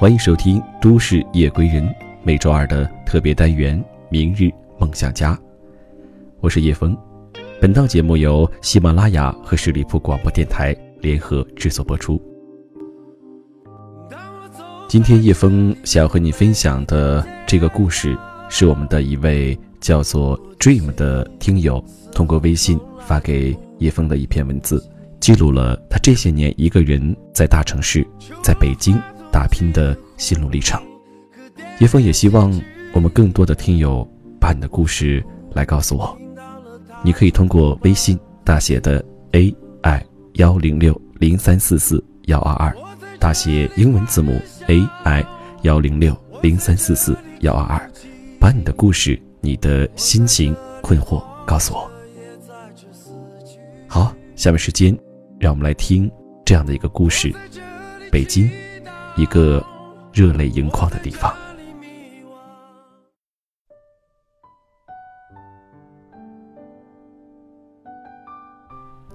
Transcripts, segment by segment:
欢迎收听《都市夜归人》每周二的特别单元《明日梦想家》，我是叶枫。本档节目由喜马拉雅和十里铺广播电台联合制作播出。今天叶枫想要和你分享的这个故事，是我们的一位叫做 Dream 的听友通过微信发给叶枫的一篇文字，记录了他这些年一个人在大城市，在北京。打拼的心路历程，叶枫也希望我们更多的听友把你的故事来告诉我。你可以通过微信大写的 A I 幺零六零三四四幺二二，大写英文字母 A I 幺零六零三四四幺二二，把你的故事、你的心情、困惑告诉我。好，下面时间，让我们来听这样的一个故事：北京。一个热泪盈眶的地方。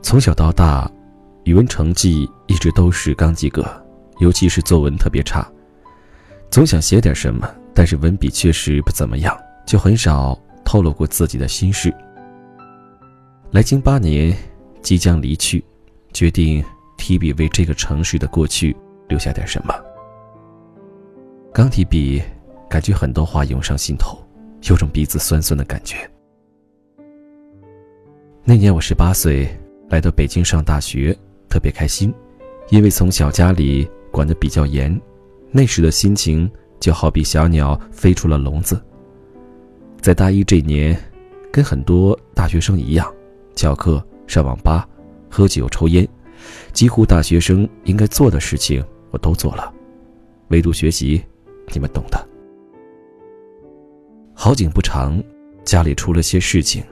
从小到大，语文成绩一直都是刚及格，尤其是作文特别差。总想写点什么，但是文笔确实不怎么样，就很少透露过自己的心事。来京八年，即将离去，决定提笔为这个城市的过去留下点什么。刚提笔，感觉很多话涌上心头，有种鼻子酸酸的感觉。那年我十八岁，来到北京上大学，特别开心，因为从小家里管得比较严，那时的心情就好比小鸟飞出了笼子。在大一这年，跟很多大学生一样，翘课、上网吧、喝酒、抽烟，几乎大学生应该做的事情我都做了，唯独学习。你们懂的。好景不长，家里出了些事情，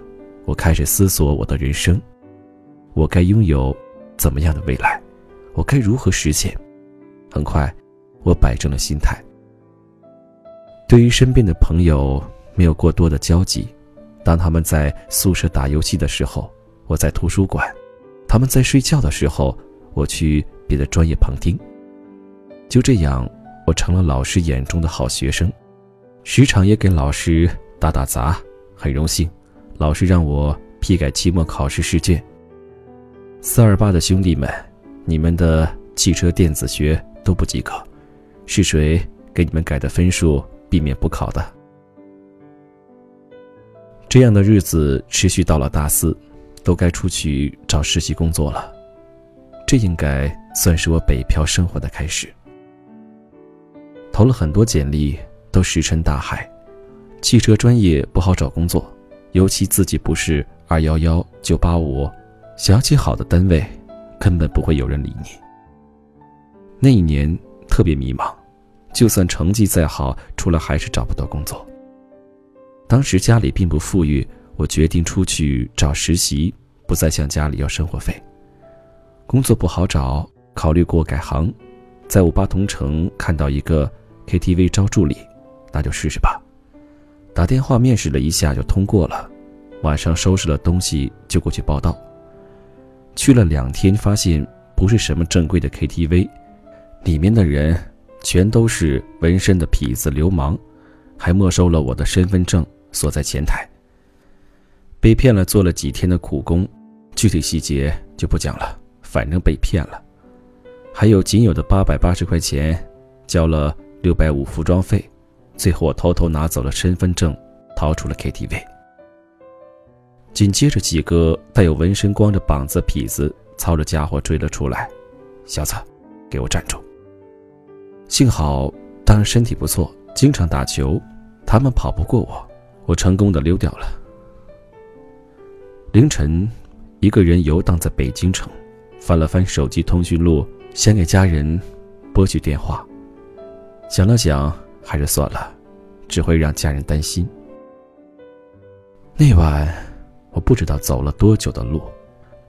我开始思索我的人生，我该拥有怎么样的未来，我该如何实现？很快，我摆正了心态。对于身边的朋友，没有过多的交集。当他们在宿舍打游戏的时候，我在图书馆；他们在睡觉的时候，我去别的专业旁听。就这样。我成了老师眼中的好学生，时常也给老师打打杂，很荣幸，老师让我批改期末考试试卷。四二八的兄弟们，你们的汽车电子学都不及格，是谁给你们改的分数，避免补考的？这样的日子持续到了大四，都该出去找实习工作了，这应该算是我北漂生活的开始。投了很多简历，都石沉大海。汽车专业不好找工作，尤其自己不是二幺幺、九八五，想要进好的单位，根本不会有人理你。那一年特别迷茫，就算成绩再好，出来还是找不到工作。当时家里并不富裕，我决定出去找实习，不再向家里要生活费。工作不好找，考虑过改行，在五八同城看到一个。KTV 招助理，那就试试吧。打电话面试了一下就通过了，晚上收拾了东西就过去报道。去了两天，发现不是什么正规的 KTV，里面的人全都是纹身的痞子流氓，还没收了我的身份证，锁在前台。被骗了，做了几天的苦工，具体细节就不讲了，反正被骗了。还有仅有的八百八十块钱，交了。六百五服装费，最后我偷偷拿走了身份证，逃出了 KTV。紧接着，几个带有纹身、光着膀子痞子操着家伙追了出来：“小子，给我站住！”幸好当时身体不错，经常打球，他们跑不过我，我成功的溜掉了。凌晨，一个人游荡在北京城，翻了翻手机通讯录，想给家人拨去电话。想了想，还是算了，只会让家人担心。那晚，我不知道走了多久的路，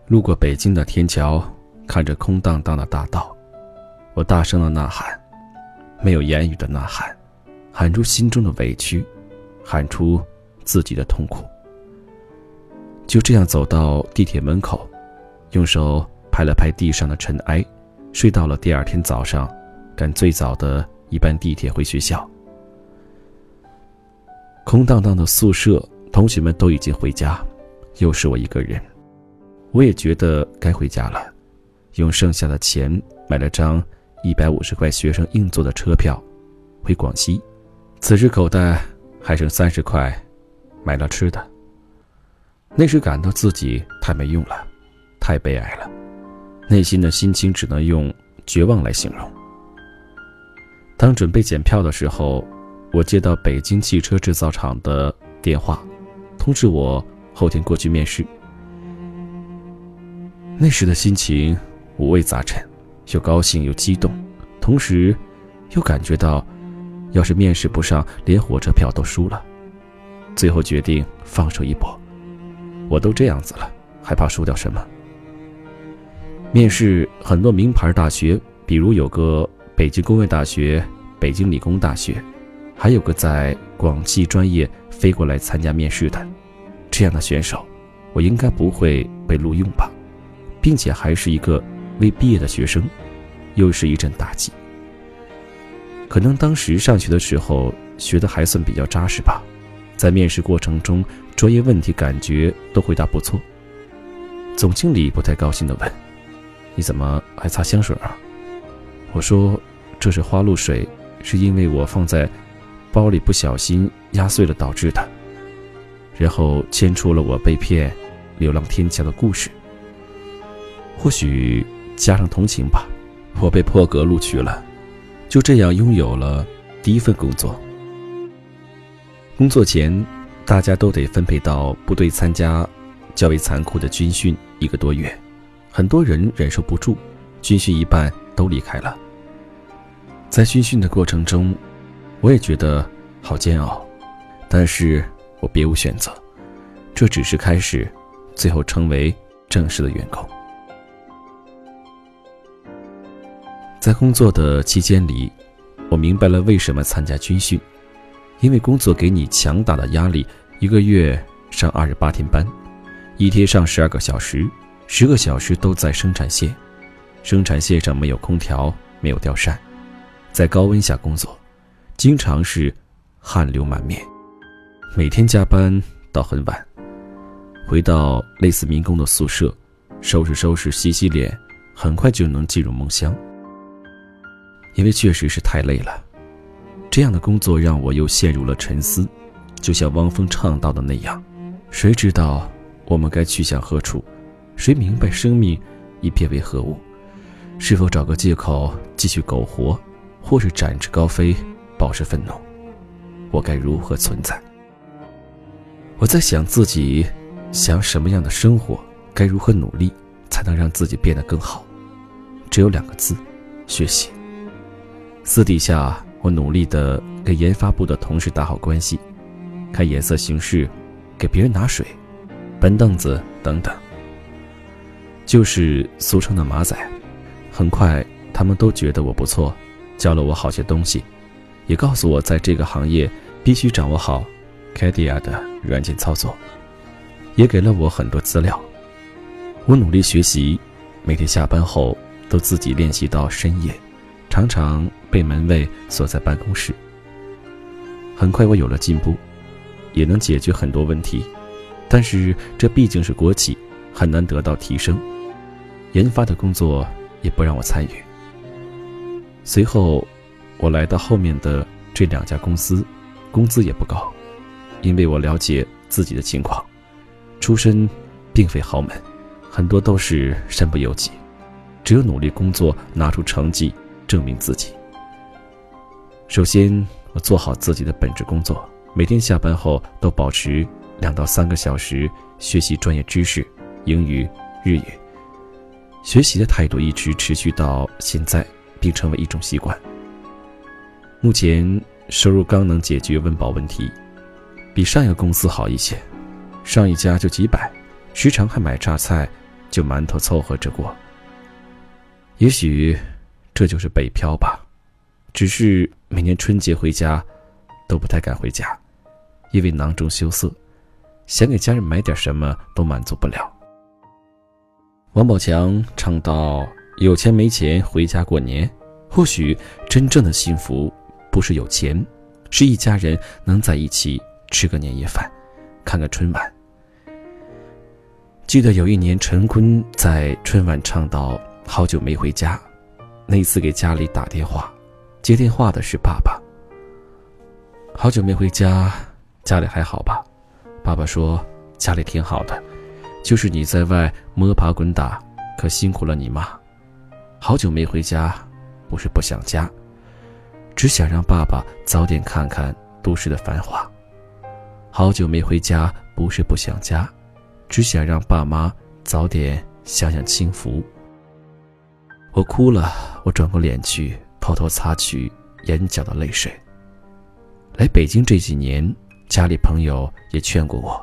路过北京的天桥，看着空荡荡的大道，我大声的呐喊，没有言语的呐喊，喊出心中的委屈，喊出自己的痛苦。就这样走到地铁门口，用手拍了拍地上的尘埃，睡到了第二天早上，赶最早的。一班地铁回学校。空荡荡的宿舍，同学们都已经回家，又是我一个人。我也觉得该回家了，用剩下的钱买了张一百五十块学生硬座的车票，回广西。此时口袋还剩三十块，买了吃的。那时感到自己太没用了，太悲哀了，内心的心情只能用绝望来形容。当准备检票的时候。我接到北京汽车制造厂的电话，通知我后天过去面试。那时的心情五味杂陈，又高兴又激动，同时又感觉到，要是面试不上，连火车票都输了。最后决定放手一搏，我都这样子了，还怕输掉什么？面试很多名牌大学，比如有个北京工业大学、北京理工大学。还有个在广汽专业飞过来参加面试的，这样的选手，我应该不会被录用吧？并且还是一个未毕业的学生，又是一阵打击。可能当时上学的时候学的还算比较扎实吧，在面试过程中，专业问题感觉都回答不错。总经理不太高兴地问：“你怎么还擦香水啊？”我说：“这是花露水，是因为我放在……”包里不小心压碎了导致的，然后牵出了我被骗、流浪天桥的故事。或许加上同情吧，我被破格录取了，就这样拥有了第一份工作。工作前，大家都得分配到部队参加较为残酷的军训一个多月，很多人忍受不住，军训一半都离开了。在军训的过程中。我也觉得好煎熬，但是我别无选择，这只是开始，最后成为正式的员工。在工作的期间里，我明白了为什么参加军训，因为工作给你强大的压力，一个月上二十八天班，一天上十二个小时，十个小时都在生产线，生产线上没有空调，没有吊扇，在高温下工作。经常是汗流满面，每天加班到很晚，回到类似民工的宿舍，收拾收拾、洗洗脸，很快就能进入梦乡。因为确实是太累了，这样的工作让我又陷入了沉思。就像汪峰唱到的那样：“谁知道我们该去向何处？谁明白生命已变为何物？是否找个借口继续苟活，或是展翅高飞？”保持愤怒，我该如何存在？我在想自己想什么样的生活，该如何努力才能让自己变得更好？只有两个字：学习。私底下，我努力的跟研发部的同事打好关系，看眼色行事，给别人拿水、搬凳子等等，就是俗称的马仔。很快，他们都觉得我不错，教了我好些东西。也告诉我，在这个行业必须掌握好 CADIA 的软件操作，也给了我很多资料。我努力学习，每天下班后都自己练习到深夜，常常被门卫锁在办公室。很快我有了进步，也能解决很多问题，但是这毕竟是国企，很难得到提升。研发的工作也不让我参与。随后。我来到后面的这两家公司，工资也不高，因为我了解自己的情况，出身并非豪门，很多都是身不由己，只有努力工作，拿出成绩证明自己。首先，我做好自己的本职工作，每天下班后都保持两到三个小时学习专业知识，英语、日语。学习的态度一直持续到现在，并成为一种习惯。目前收入刚能解决温饱问题，比上一个公司好一些。上一家就几百，时常还买榨菜，就馒头凑合着过。也许这就是北漂吧，只是每年春节回家都不太敢回家，因为囊中羞涩，想给家人买点什么都满足不了。王宝强唱到：“有钱没钱回家过年，或许真正的幸福。”不是有钱，是一家人能在一起吃个年夜饭，看个春晚。记得有一年，陈坤在春晚唱到“好久没回家”，那一次给家里打电话，接电话的是爸爸。好久没回家，家里还好吧？爸爸说家里挺好的，就是你在外摸爬滚打，可辛苦了你妈。好久没回家，不是不想家，只想让爸爸早点看看都市的繁华。好久没回家，不是不想家。只想让爸妈早点享享清福。我哭了，我转过脸去，偷偷擦去眼角的泪水。来北京这几年，家里朋友也劝过我，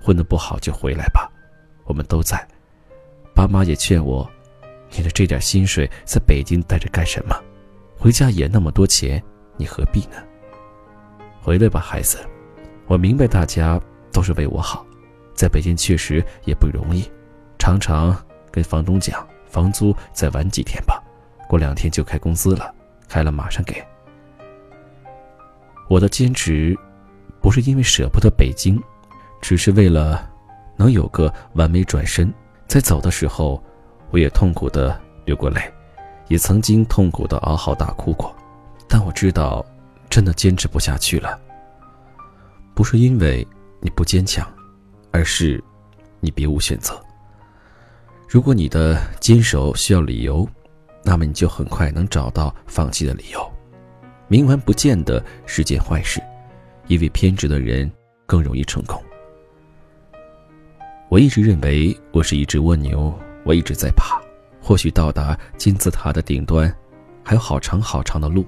混得不好就回来吧，我们都在。爸妈也劝我，你的这点薪水在北京待着干什么？回家也那么多钱，你何必呢？回来吧，孩子，我明白大家都是为我好。在北京确实也不容易，常常跟房东讲房租再晚几天吧，过两天就开工资了，开了马上给。我的坚持，不是因为舍不得北京，只是为了能有个完美转身。在走的时候，我也痛苦的流过泪，也曾经痛苦的嗷嚎大哭过，但我知道，真的坚持不下去了。不是因为你不坚强。而是，你别无选择。如果你的坚守需要理由，那么你就很快能找到放弃的理由。冥顽不见得是件坏事，因为偏执的人更容易成功。我一直认为我是一只蜗牛，我一直在爬，或许到达金字塔的顶端还有好长好长的路，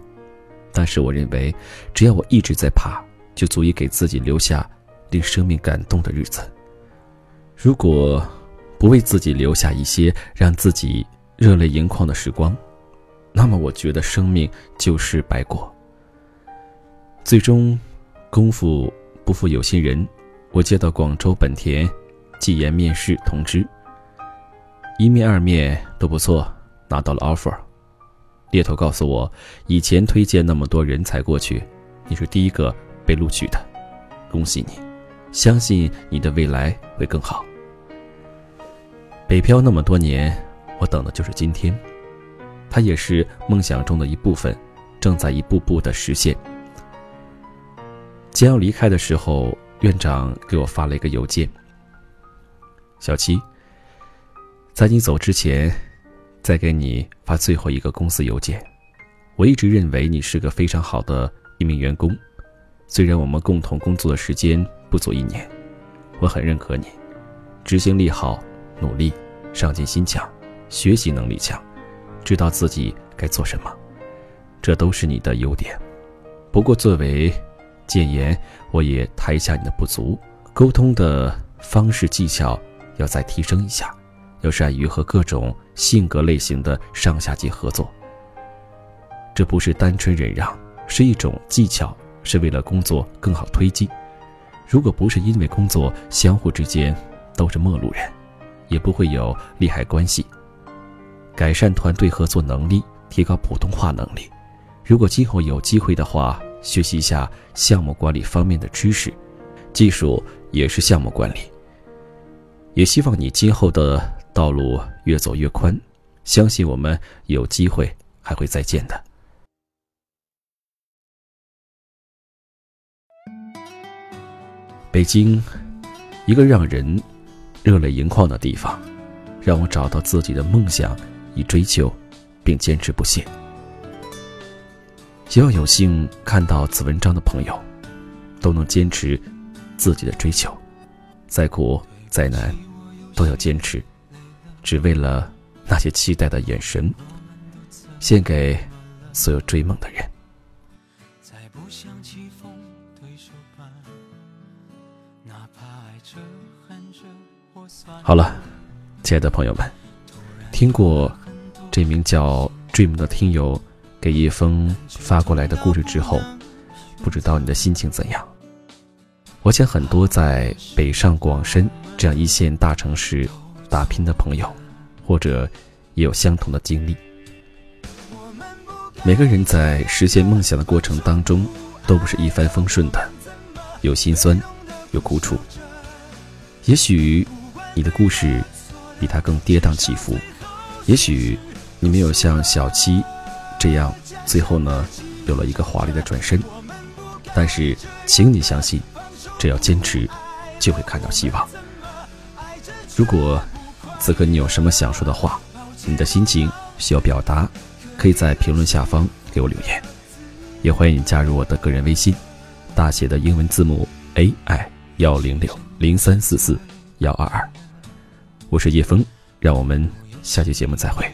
但是我认为，只要我一直在爬，就足以给自己留下令生命感动的日子。如果不为自己留下一些让自己热泪盈眶的时光，那么我觉得生命就是白过。最终，功夫不负有心人，我接到广州本田技研面试通知，一面二面都不错，拿到了 offer。猎头告诉我，以前推荐那么多人才过去，你是第一个被录取的，恭喜你。相信你的未来会更好。北漂那么多年，我等的就是今天，它也是梦想中的一部分，正在一步步的实现。将要离开的时候，院长给我发了一个邮件：“小七，在你走之前，再给你发最后一个公司邮件。我一直认为你是个非常好的一名员工，虽然我们共同工作的时间。”不足一年，我很认可你，执行力好，努力，上进心强，学习能力强，知道自己该做什么，这都是你的优点。不过作为建言，我也谈一下你的不足：沟通的方式技巧要再提升一下，要善于和各种性格类型的上下级合作。这不是单纯忍让，是一种技巧，是为了工作更好推进。如果不是因为工作，相互之间都是陌路人，也不会有利害关系。改善团队合作能力，提高普通话能力。如果今后有机会的话，学习一下项目管理方面的知识，技术也是项目管理。也希望你今后的道路越走越宽，相信我们有机会还会再见的。北京，一个让人热泪盈眶的地方，让我找到自己的梦想，以追求，并坚持不懈。希望有幸看到此文章的朋友，都能坚持自己的追求，再苦再难，都要坚持，只为了那些期待的眼神，献给所有追梦的人。好了，亲爱的朋友们，听过这名叫 Dream 的听友给叶枫发过来的故事之后，不知道你的心情怎样？我想很多在北上广深这样一线大城市打拼的朋友，或者也有相同的经历。每个人在实现梦想的过程当中，都不是一帆风顺的，有心酸，有苦楚。也许你的故事比他更跌宕起伏，也许你没有像小七这样，最后呢有了一个华丽的转身。但是，请你相信，只要坚持，就会看到希望。如果此刻你有什么想说的话，你的心情需要表达。可以在评论下方给我留言，也欢迎你加入我的个人微信，大写的英文字母 A I 幺零六零三四四幺二二，我是叶枫，让我们下期节目再会。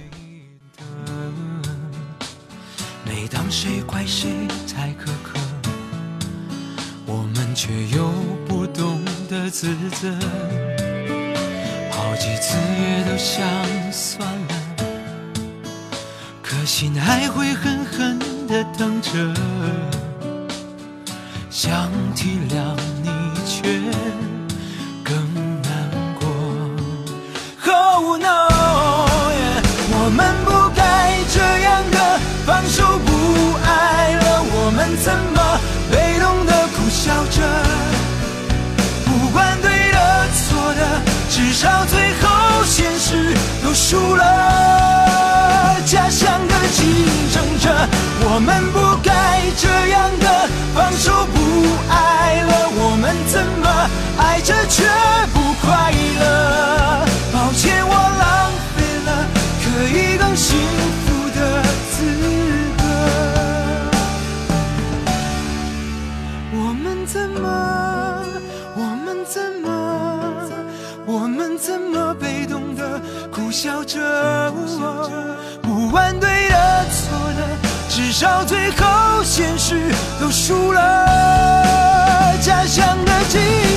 每当谁怪谁太苛刻，我们却又不懂得自责，想算了。可心还会狠狠地疼着，想体谅你却更难过。Oh no，我们不该这样的放手不爱了，我们怎么被动的苦笑着？不管对的错的，至少最输了。家乡的。竞争者，我们不该这样的放手不爱了。我们怎么爱着却不快乐？抱歉，我浪费了可以更幸笑着？不管对的错的。至少最后，现实都输了。家乡的竞争